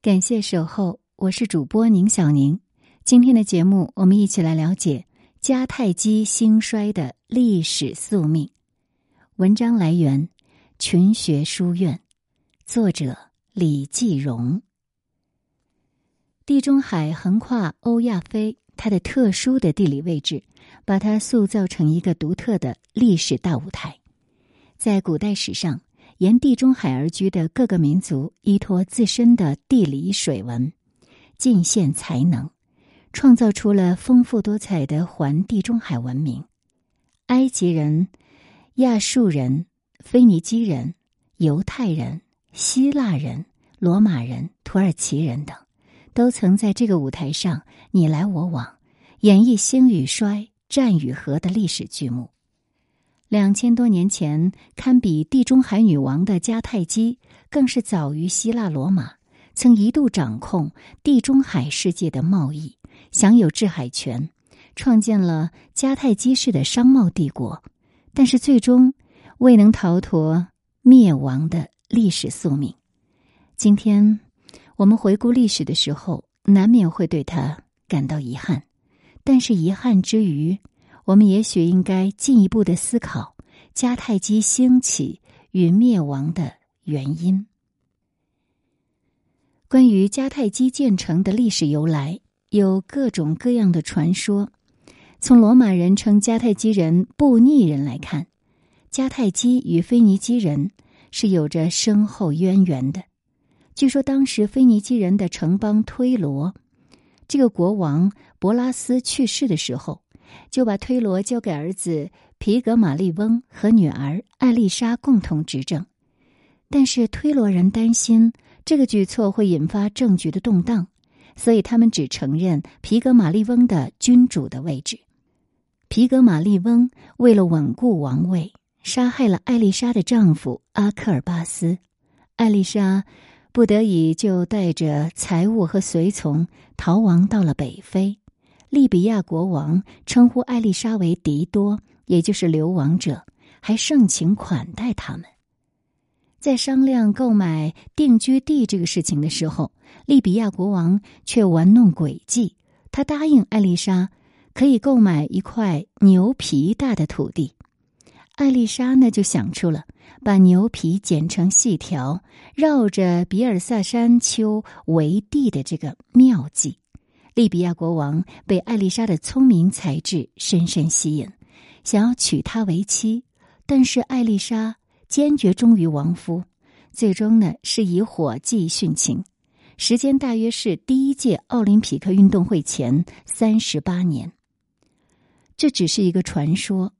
感谢守候，我是主播宁小宁。今天的节目，我们一起来了解迦太基兴衰的历史宿命。文章来源：群学书院，作者李继荣。地中海横跨欧亚非，它的特殊的地理位置，把它塑造成一个独特的历史大舞台。在古代史上。沿地中海而居的各个民族，依托自身的地理水文，尽献才能，创造出了丰富多彩的环地中海文明。埃及人、亚述人、腓尼基人、犹太人、希腊人、罗马人、土耳其人等，都曾在这个舞台上你来我往，演绎兴与衰、战与和的历史剧目。两千多年前，堪比地中海女王的迦太基，更是早于希腊罗马，曾一度掌控地中海世界的贸易，享有制海权，创建了迦太基式的商贸帝国。但是，最终未能逃脱灭亡的历史宿命。今天，我们回顾历史的时候，难免会对他感到遗憾，但是遗憾之余。我们也许应该进一步的思考迦太基兴起与灭亡的原因。关于迦太基建成的历史由来，有各种各样的传说。从罗马人称迦太基人布匿人来看，迦太基与腓尼基人是有着深厚渊源的。据说当时腓尼基人的城邦推罗，这个国王博拉斯去世的时候。就把推罗交给儿子皮格马利翁和女儿艾丽莎共同执政，但是推罗人担心这个举措会引发政局的动荡，所以他们只承认皮格马利翁的君主的位置。皮格马利翁为了稳固王位，杀害了艾丽莎的丈夫阿克尔巴斯，艾丽莎不得已就带着财物和随从逃亡到了北非。利比亚国王称呼艾丽莎为迪多，也就是流亡者，还盛情款待他们。在商量购买定居地这个事情的时候，利比亚国王却玩弄诡计。他答应艾丽莎可以购买一块牛皮大的土地。艾丽莎呢就想出了把牛皮剪成细条，绕着比尔萨山丘为地的这个妙计。利比亚国王被艾丽莎的聪明才智深深吸引，想要娶她为妻，但是艾丽莎坚决忠于王夫，最终呢是以火计殉情。时间大约是第一届奥林匹克运动会前三十八年。这只是一个传说，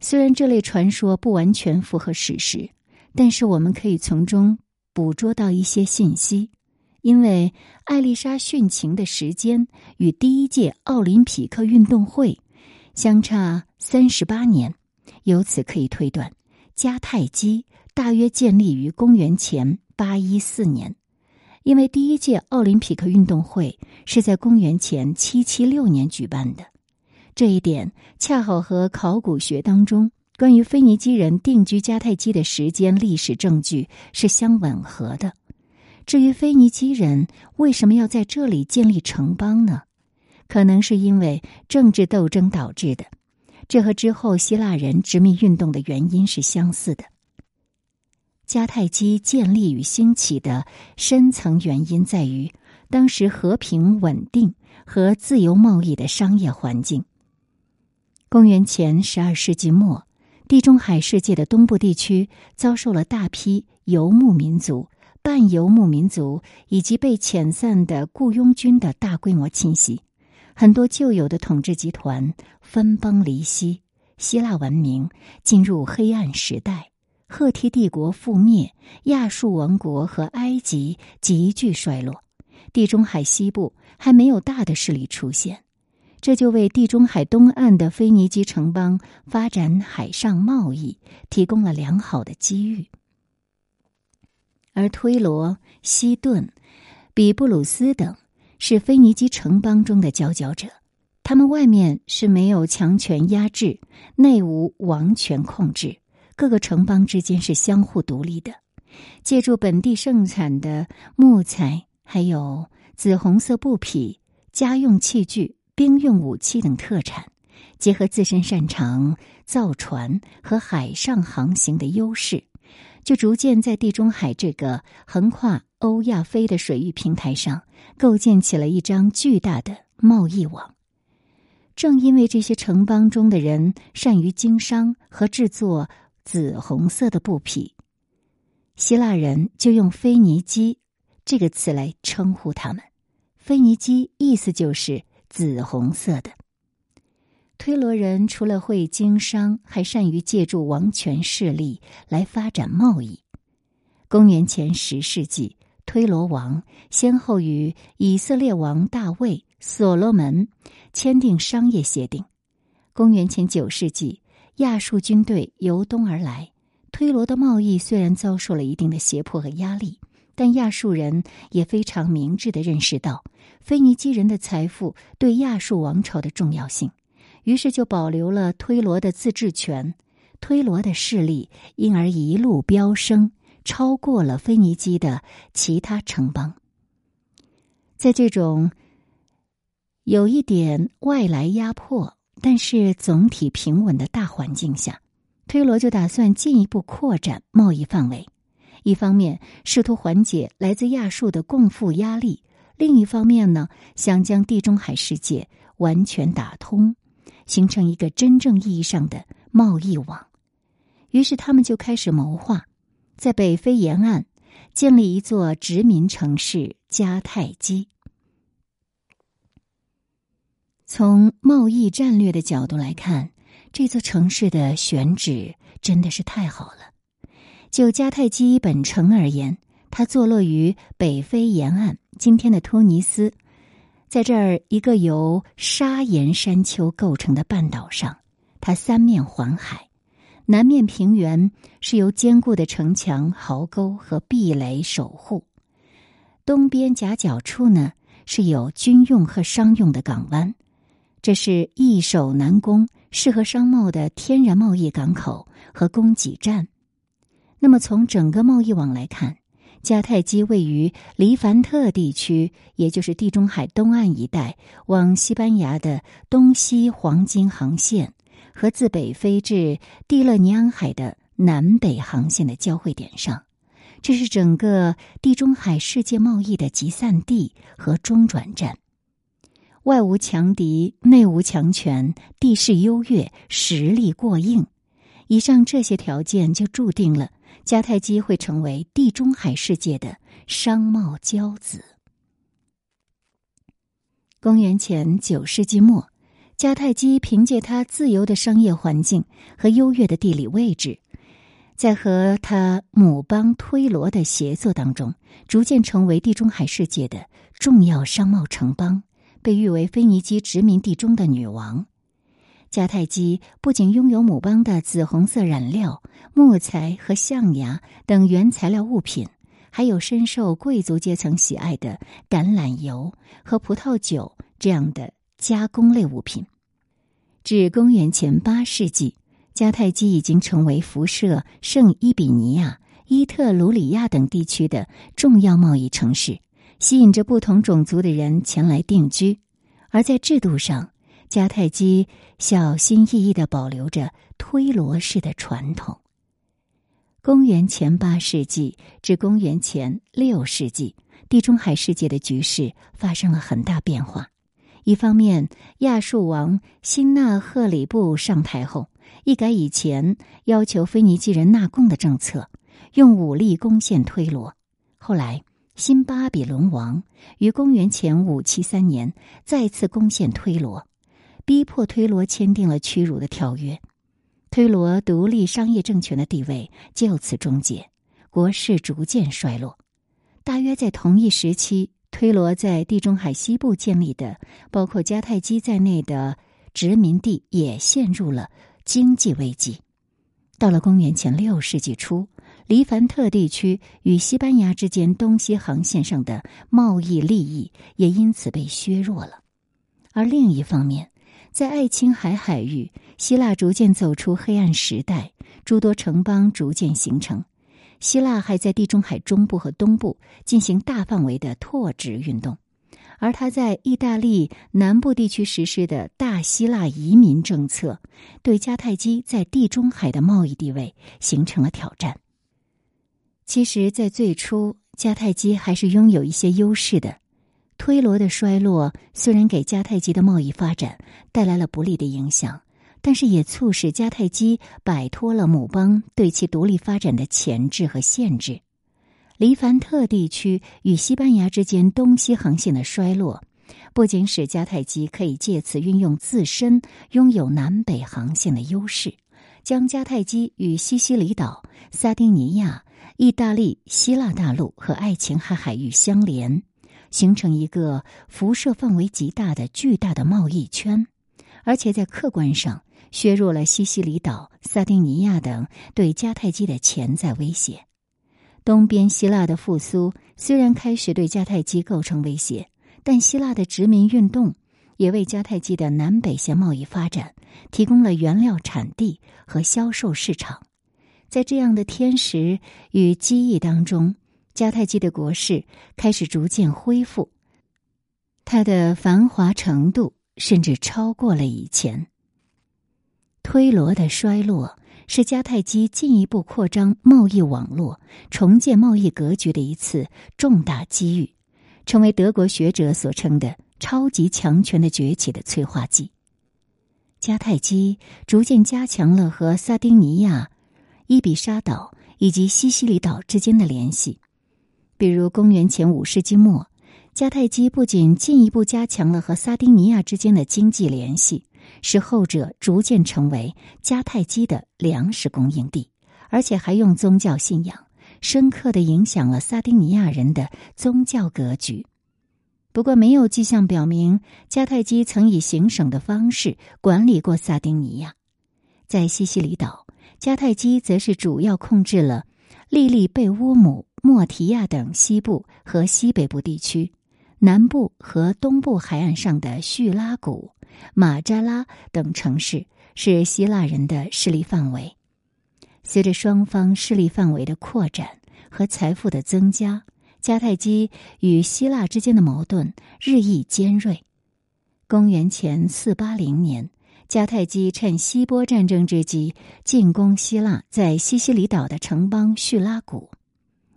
虽然这类传说不完全符合史实，但是我们可以从中捕捉到一些信息。因为艾丽莎殉情的时间与第一届奥林匹克运动会相差三十八年，由此可以推断，迦太基大约建立于公元前八一四年。因为第一届奥林匹克运动会是在公元前七七六年举办的，这一点恰好和考古学当中关于腓尼基人定居迦太基的时间历史证据是相吻合的。至于腓尼基人为什么要在这里建立城邦呢？可能是因为政治斗争导致的，这和之后希腊人殖民运动的原因是相似的。迦太基建立与兴起的深层原因在于当时和平稳定和自由贸易的商业环境。公元前十二世纪末，地中海世界的东部地区遭受了大批游牧民族。半游牧民族以及被遣散的雇佣军的大规模侵袭，很多旧有的统治集团分崩离析，希腊文明进入黑暗时代，赫梯帝国覆灭，亚述王国和埃及急剧衰落，地中海西部还没有大的势力出现，这就为地中海东岸的腓尼基城邦发展海上贸易提供了良好的机遇。而推罗、西顿、比布鲁斯等是腓尼基城邦中的佼佼者，他们外面是没有强权压制，内无王权控制，各个城邦之间是相互独立的，借助本地盛产的木材、还有紫红色布匹、家用器具、兵用武器等特产，结合自身擅长造船和海上航行的优势，就逐渐在地中海这个横跨欧亚非的水域平台上，构建起了一张巨大的贸易网。正因为这些城邦中的人善于经商和制作紫红色的布匹，希腊人就用“腓尼基”这个词来称呼他们。腓尼基意思就是紫红色的。推罗人除了会经商，还善于借助王权势力来发展贸易。公元前十世纪，推罗王先后与以色列王大卫。所罗门签订商业协定。公元前九世纪，亚述军队由东而来，推罗的贸易虽然遭受了一定的胁迫和压力，但亚述人也非常明智的认识到腓尼基人的财富对亚述王朝的重要性，于是就保留了推罗的自治权。推罗的势力因而一路飙升，超过了腓尼基的其他城邦。在这种有一点外来压迫，但是总体平稳的大环境下，推罗就打算进一步扩展贸易范围。一方面试图缓解来自亚述的共富压力，另一方面呢，想将地中海世界完全打通，形成一个真正意义上的贸易网。于是他们就开始谋划，在北非沿岸建立一座殖民城市迦太基。从贸易战略的角度来看，这座城市的选址真的是太好了。就迦太基本城而言，它坐落于北非沿岸，今天的突尼斯，在这儿一个由砂岩山丘构成的半岛上，它三面环海，南面平原是由坚固的城墙、壕沟和壁垒守护，东边夹角处呢是有军用和商用的港湾。这是易守难攻、适合商贸的天然贸易港口和供给站。那么，从整个贸易网来看，迦太基位于黎凡特地区，也就是地中海东岸一带，往西班牙的东西黄金航线和自北非至蒂勒尼安海的南北航线的交汇点上。这是整个地中海世界贸易的集散地和中转站。外无强敌，内无强权，地势优越，实力过硬。以上这些条件就注定了迦太基会成为地中海世界的商贸骄子。公元前九世纪末，迦太基凭借他自由的商业环境和优越的地理位置，在和他母邦推罗的协作当中，逐渐成为地中海世界的重要商贸城邦。被誉为腓尼基殖民地中的女王，迦太基不仅拥有母邦的紫红色染料、木材和象牙等原材料物品，还有深受贵族阶层喜爱的橄榄油和葡萄酒这样的加工类物品。至公元前八世纪，迦太基已经成为辐射圣伊比尼亚、伊特鲁里亚等地区的重要贸易城市。吸引着不同种族的人前来定居，而在制度上，迦太基小心翼翼的保留着推罗式的传统。公元前八世纪至公元前六世纪，地中海世界的局势发生了很大变化。一方面，亚述王辛纳赫里布上台后，一改以前要求腓尼基人纳贡的政策，用武力攻陷推罗。后来。新巴比伦王于公元前五七三年再次攻陷推罗，逼迫推罗签订了屈辱的条约，推罗独立商业政权的地位就此终结，国势逐渐衰落。大约在同一时期，推罗在地中海西部建立的包括迦太基在内的殖民地也陷入了经济危机。到了公元前六世纪初。黎凡特地区与西班牙之间东西航线上的贸易利益也因此被削弱了，而另一方面，在爱琴海海域，希腊逐渐走出黑暗时代，诸多城邦逐渐形成。希腊还在地中海中部和东部进行大范围的拓殖运动，而他在意大利南部地区实施的大希腊移民政策，对迦太基在地中海的贸易地位形成了挑战。其实，在最初，迦太基还是拥有一些优势的。推罗的衰落虽然给迦太基的贸易发展带来了不利的影响。但是也促使迦太基摆脱了母邦对其独立发展的钳制和限制。黎凡特地区与西班牙之间东西航线的衰落，不仅使迦太基可以借此运用自身拥有南北航线的优势，将迦太基与西西里岛、撒丁尼亚、意大利、希腊大陆和爱琴海海域相连，形成一个辐射范围极大的巨大的贸易圈，而且在客观上。削弱了西西里岛、萨丁尼亚等对迦太基的潜在威胁。东边希腊的复苏虽然开始对迦太基构成威胁，但希腊的殖民运动也为迦太基的南北线贸易发展提供了原料产地和销售市场。在这样的天时与机遇当中，迦太基的国势开始逐渐恢复，它的繁华程度甚至超过了以前。推罗的衰落是迦太基进一步扩张贸易网络、重建贸易格局的一次重大机遇，成为德国学者所称的“超级强权”的崛起的催化剂。迦太基逐渐加强了和萨丁尼亚、伊比沙岛以及西西里岛之间的联系，比如公元前五世纪末，迦太基不仅进一步加强了和萨丁尼亚之间的经济联系。使后者逐渐成为迦太基的粮食供应地，而且还用宗教信仰深刻的影响了撒丁尼亚人的宗教格局。不过，没有迹象表明迦太基曾以行省的方式管理过撒丁尼亚。在西西里岛，迦太基则是主要控制了利利贝乌姆、莫提亚等西部和西北部地区，南部和东部海岸上的叙拉古。马扎拉等城市是希腊人的势力范围。随着双方势力范围的扩展和财富的增加，迦太基与希腊之间的矛盾日益尖锐。公元前四八零年，迦太基趁希波战争之机进攻希腊在西西里岛的城邦叙拉古，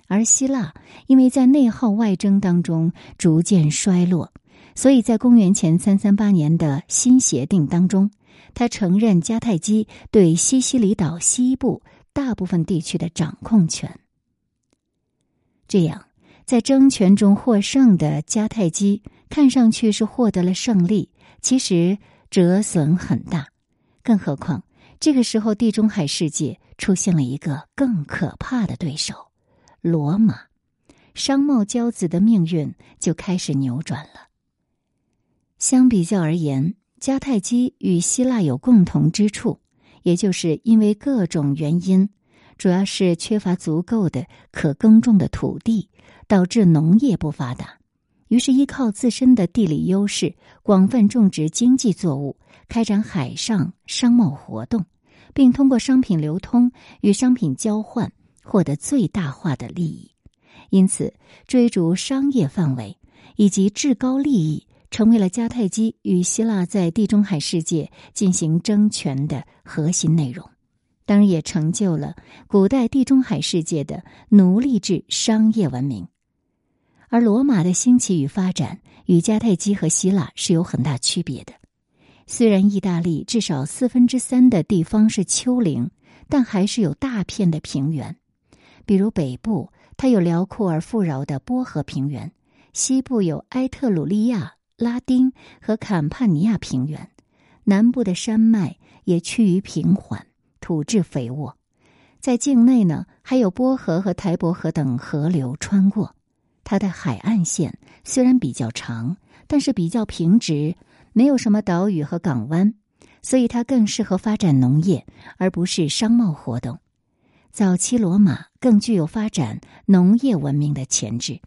而希腊因为在内耗外争当中逐渐衰落。所以在公元前三三八年的新协定当中，他承认迦太基对西西里岛西部大部分地区的掌控权。这样，在争权中获胜的迦太基看上去是获得了胜利，其实折损很大。更何况，这个时候地中海世界出现了一个更可怕的对手——罗马，商贸骄子的命运就开始扭转了。相比较而言，迦太基与希腊有共同之处，也就是因为各种原因，主要是缺乏足够的可耕种的土地，导致农业不发达。于是依靠自身的地理优势，广泛种植经济作物，开展海上商贸活动，并通过商品流通与商品交换获得最大化的利益。因此，追逐商业范围以及至高利益。成为了迦太基与希腊在地中海世界进行争权的核心内容，当然也成就了古代地中海世界的奴隶制商业文明。而罗马的兴起与发展与迦太基和希腊是有很大区别的。虽然意大利至少四分之三的地方是丘陵，但还是有大片的平原。比如北部，它有辽阔而富饶的波河平原；西部有埃特鲁利亚。拉丁和坎帕尼亚平原，南部的山脉也趋于平缓，土质肥沃。在境内呢，还有波河和台伯河等河流穿过。它的海岸线虽然比较长，但是比较平直，没有什么岛屿和港湾，所以它更适合发展农业，而不是商贸活动。早期罗马更具有发展农业文明的潜质，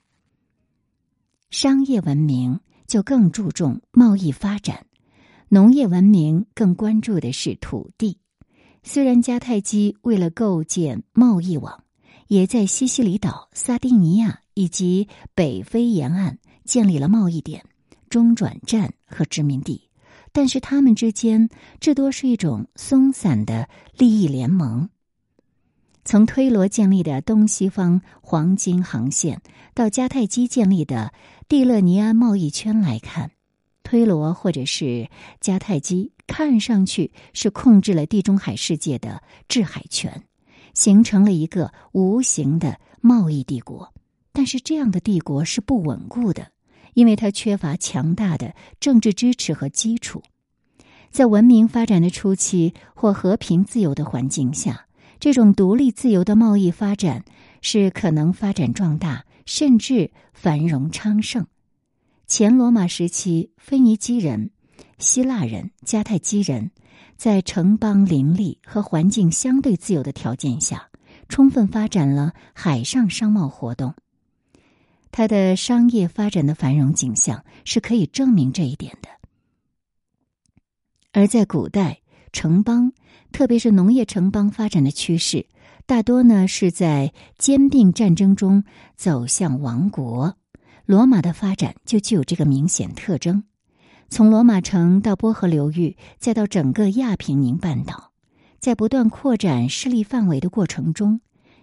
商业文明。就更注重贸易发展，农业文明更关注的是土地。虽然迦太基为了构建贸易网，也在西西里岛、撒丁尼亚以及北非沿岸建立了贸易点、中转站和殖民地，但是他们之间至多是一种松散的利益联盟。从推罗建立的东西方黄金航线到迦太基建立的蒂勒尼安贸易圈来看，推罗或者是迦太基看上去是控制了地中海世界的制海权，形成了一个无形的贸易帝国。但是这样的帝国是不稳固的，因为它缺乏强大的政治支持和基础。在文明发展的初期或和平自由的环境下。这种独立自由的贸易发展是可能发展壮大，甚至繁荣昌盛。前罗马时期，腓尼基人、希腊人、迦太基人在城邦林立和环境相对自由的条件下，充分发展了海上商贸活动。它的商业发展的繁荣景象是可以证明这一点的。而在古代，城邦。特别是农业城邦发展的趋势，大多呢是在兼并战争中走向亡国。罗马的发展就具有这个明显特征。从罗马城到波河流域，再到整个亚平宁半岛，在不断扩展势力范围的过程中，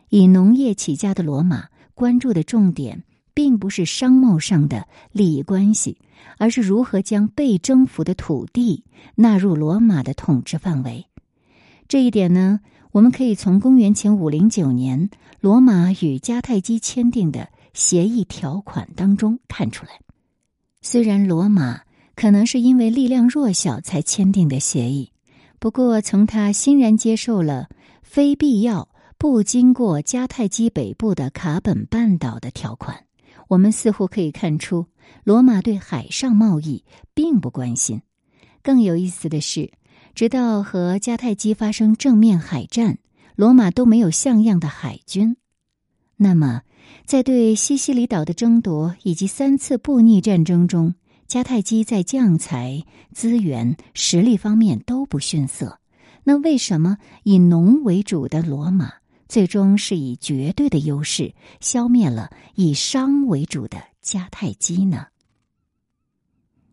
以农业起家的罗马关注的重点，并不是商贸上的利益关系，而是如何将被征服的土地纳入罗马的统治范围。这一点呢，我们可以从公元前五零九年罗马与迦太基签订的协议条款当中看出来。虽然罗马可能是因为力量弱小才签订的协议，不过从他欣然接受了非必要不经过迦太基北部的卡本半岛的条款，我们似乎可以看出罗马对海上贸易并不关心。更有意思的是。直到和迦太基发生正面海战，罗马都没有像样的海军。那么，在对西西里岛的争夺以及三次布匿战争中，迦太基在将才、资源、实力方面都不逊色。那为什么以农为主的罗马最终是以绝对的优势消灭了以商为主的迦太基呢？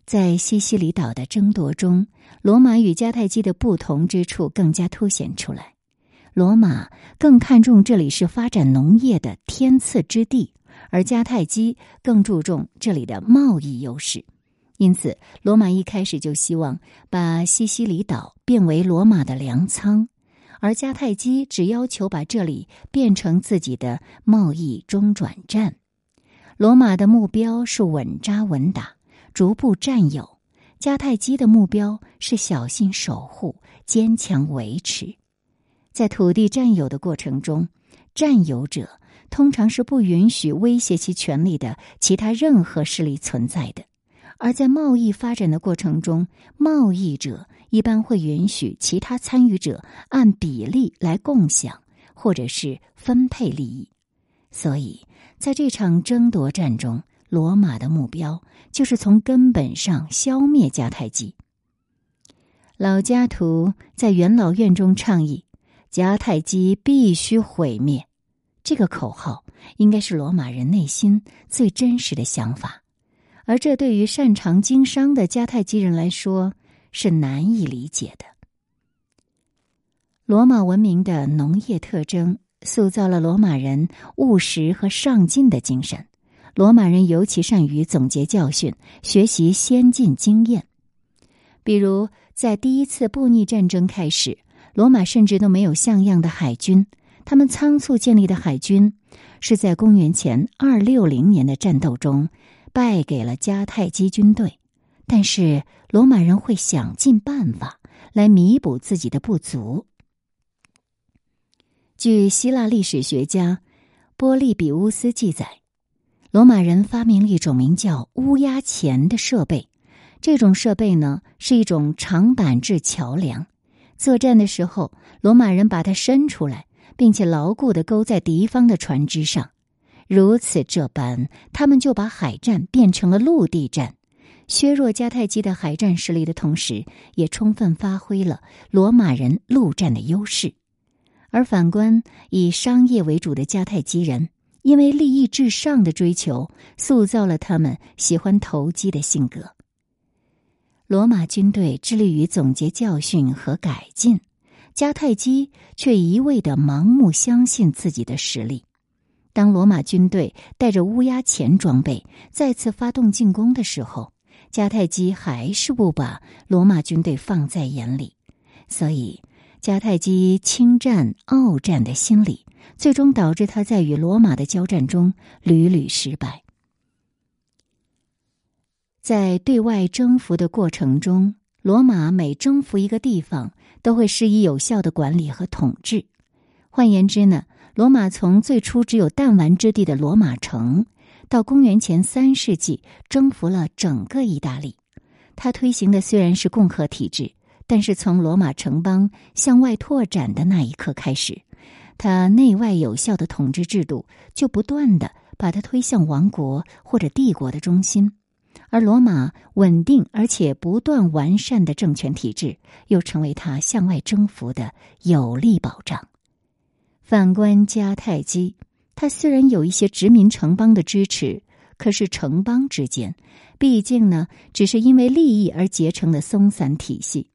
在西西里岛的争夺中，罗马与迦太基的不同之处更加凸显出来。罗马更看重这里是发展农业的天赐之地，而迦太基更注重这里的贸易优势。因此，罗马一开始就希望把西西里岛变为罗马的粮仓，而迦太基只要求把这里变成自己的贸易中转站。罗马的目标是稳扎稳打。逐步占有，迦太基的目标是小心守护、坚强维持。在土地占有的过程中，占有者通常是不允许威胁其权利的其他任何势力存在的；而在贸易发展的过程中，贸易者一般会允许其他参与者按比例来共享或者是分配利益。所以，在这场争夺战中。罗马的目标就是从根本上消灭迦太基。老家图在元老院中倡议：“迦太基必须毁灭。”这个口号应该是罗马人内心最真实的想法，而这对于擅长经商的迦太基人来说是难以理解的。罗马文明的农业特征塑造了罗马人务实和上进的精神。罗马人尤其善于总结教训，学习先进经验。比如，在第一次布匿战争开始，罗马甚至都没有像样的海军。他们仓促建立的海军，是在公元前二六零年的战斗中败给了迦太基军队。但是，罗马人会想尽办法来弥补自己的不足。据希腊历史学家波利比乌斯记载。罗马人发明了一种名叫“乌鸦钳”的设备，这种设备呢是一种长板制桥梁。作战的时候，罗马人把它伸出来，并且牢固的勾在敌方的船只上。如此这般，他们就把海战变成了陆地战，削弱迦太基的海战实力的同时，也充分发挥了罗马人陆战的优势。而反观以商业为主的迦太基人，因为利益至上的追求，塑造了他们喜欢投机的性格。罗马军队致力于总结教训和改进，迦太基却一味的盲目相信自己的实力。当罗马军队带着乌鸦钳装备再次发动进攻的时候，迦太基还是不把罗马军队放在眼里，所以。迦太基轻战傲战的心理，最终导致他在与罗马的交战中屡屡失败。在对外征服的过程中，罗马每征服一个地方，都会施以有效的管理和统治。换言之呢，罗马从最初只有弹丸之地的罗马城，到公元前三世纪征服了整个意大利。他推行的虽然是共和体制。但是从罗马城邦向外拓展的那一刻开始，他内外有效的统治制度就不断的把它推向王国或者帝国的中心，而罗马稳定而且不断完善的政权体制又成为他向外征服的有力保障。反观迦太基，他虽然有一些殖民城邦的支持，可是城邦之间毕竟呢，只是因为利益而结成的松散体系。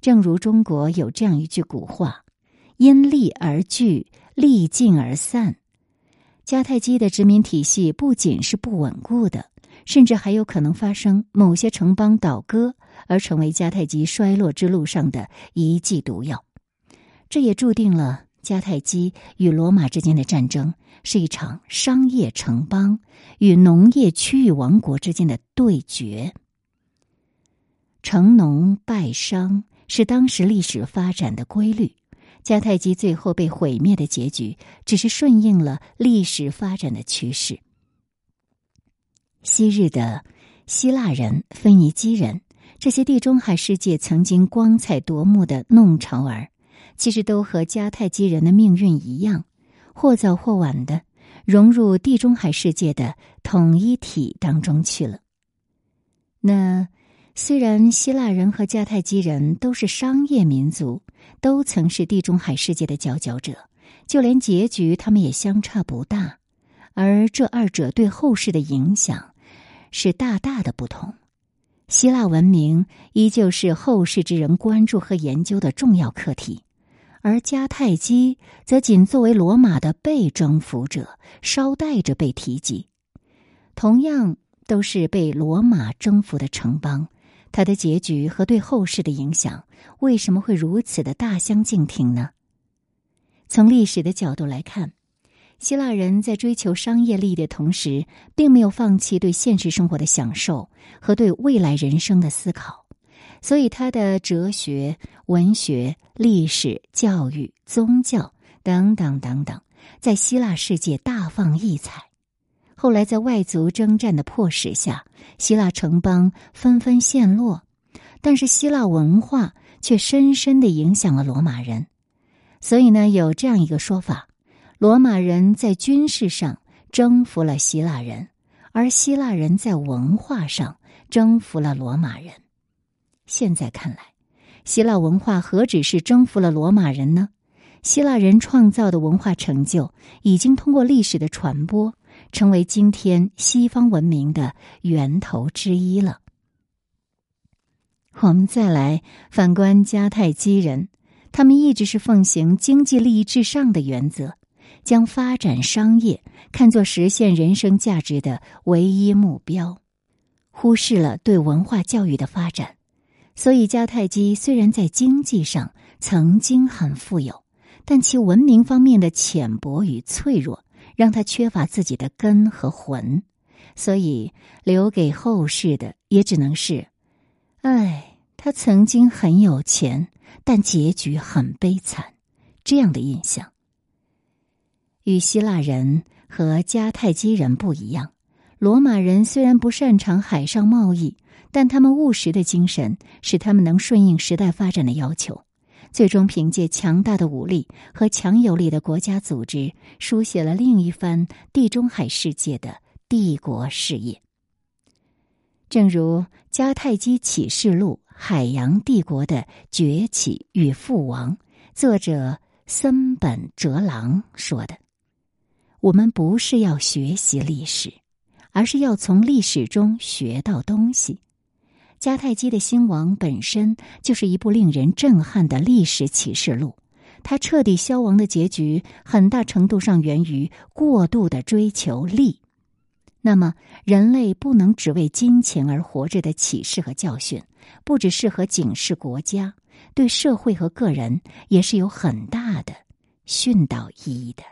正如中国有这样一句古话：“因利而聚，利尽而散。”迦太基的殖民体系不仅是不稳固的，甚至还有可能发生某些城邦倒戈，而成为迦太基衰落之路上的一剂毒药。这也注定了迦太基与罗马之间的战争是一场商业城邦与农业区域王国之间的对决。成农败商。是当时历史发展的规律，迦太基最后被毁灭的结局，只是顺应了历史发展的趋势。昔日的希腊人、腓尼基人，这些地中海世界曾经光彩夺目的弄潮儿，其实都和迦太基人的命运一样，或早或晚的融入地中海世界的统一体当中去了。那。虽然希腊人和迦太基人都是商业民族，都曾是地中海世界的佼佼者，就连结局他们也相差不大，而这二者对后世的影响是大大的不同。希腊文明依旧是后世之人关注和研究的重要课题，而迦太基则仅作为罗马的被征服者，捎带着被提及。同样都是被罗马征服的城邦。它的结局和对后世的影响为什么会如此的大相径庭呢？从历史的角度来看，希腊人在追求商业利益的同时，并没有放弃对现实生活的享受和对未来人生的思考，所以他的哲学、文学、历史、教育、宗教等等等等，在希腊世界大放异彩。后来，在外族征战的迫使下，希腊城邦纷纷陷落，但是希腊文化却深深的影响了罗马人。所以呢，有这样一个说法：罗马人在军事上征服了希腊人，而希腊人在文化上征服了罗马人。现在看来，希腊文化何止是征服了罗马人呢？希腊人创造的文化成就，已经通过历史的传播。成为今天西方文明的源头之一了。我们再来反观迦太基人，他们一直是奉行经济利益至上的原则，将发展商业看作实现人生价值的唯一目标，忽视了对文化教育的发展。所以，迦太基虽然在经济上曾经很富有，但其文明方面的浅薄与脆弱。让他缺乏自己的根和魂，所以留给后世的也只能是：哎，他曾经很有钱，但结局很悲惨。这样的印象。与希腊人和迦太基人不一样，罗马人虽然不擅长海上贸易，但他们务实的精神使他们能顺应时代发展的要求。最终凭借强大的武力和强有力的国家组织，书写了另一番地中海世界的帝国事业。正如《迦太基启示录：海洋帝国的崛起与覆亡》，作者森本哲郎说的：“我们不是要学习历史，而是要从历史中学到东西。”迦太基的兴亡本身就是一部令人震撼的历史启示录。它彻底消亡的结局，很大程度上源于过度的追求利。那么，人类不能只为金钱而活着的启示和教训，不只适合警示国家，对社会和个人也是有很大的训导意义的。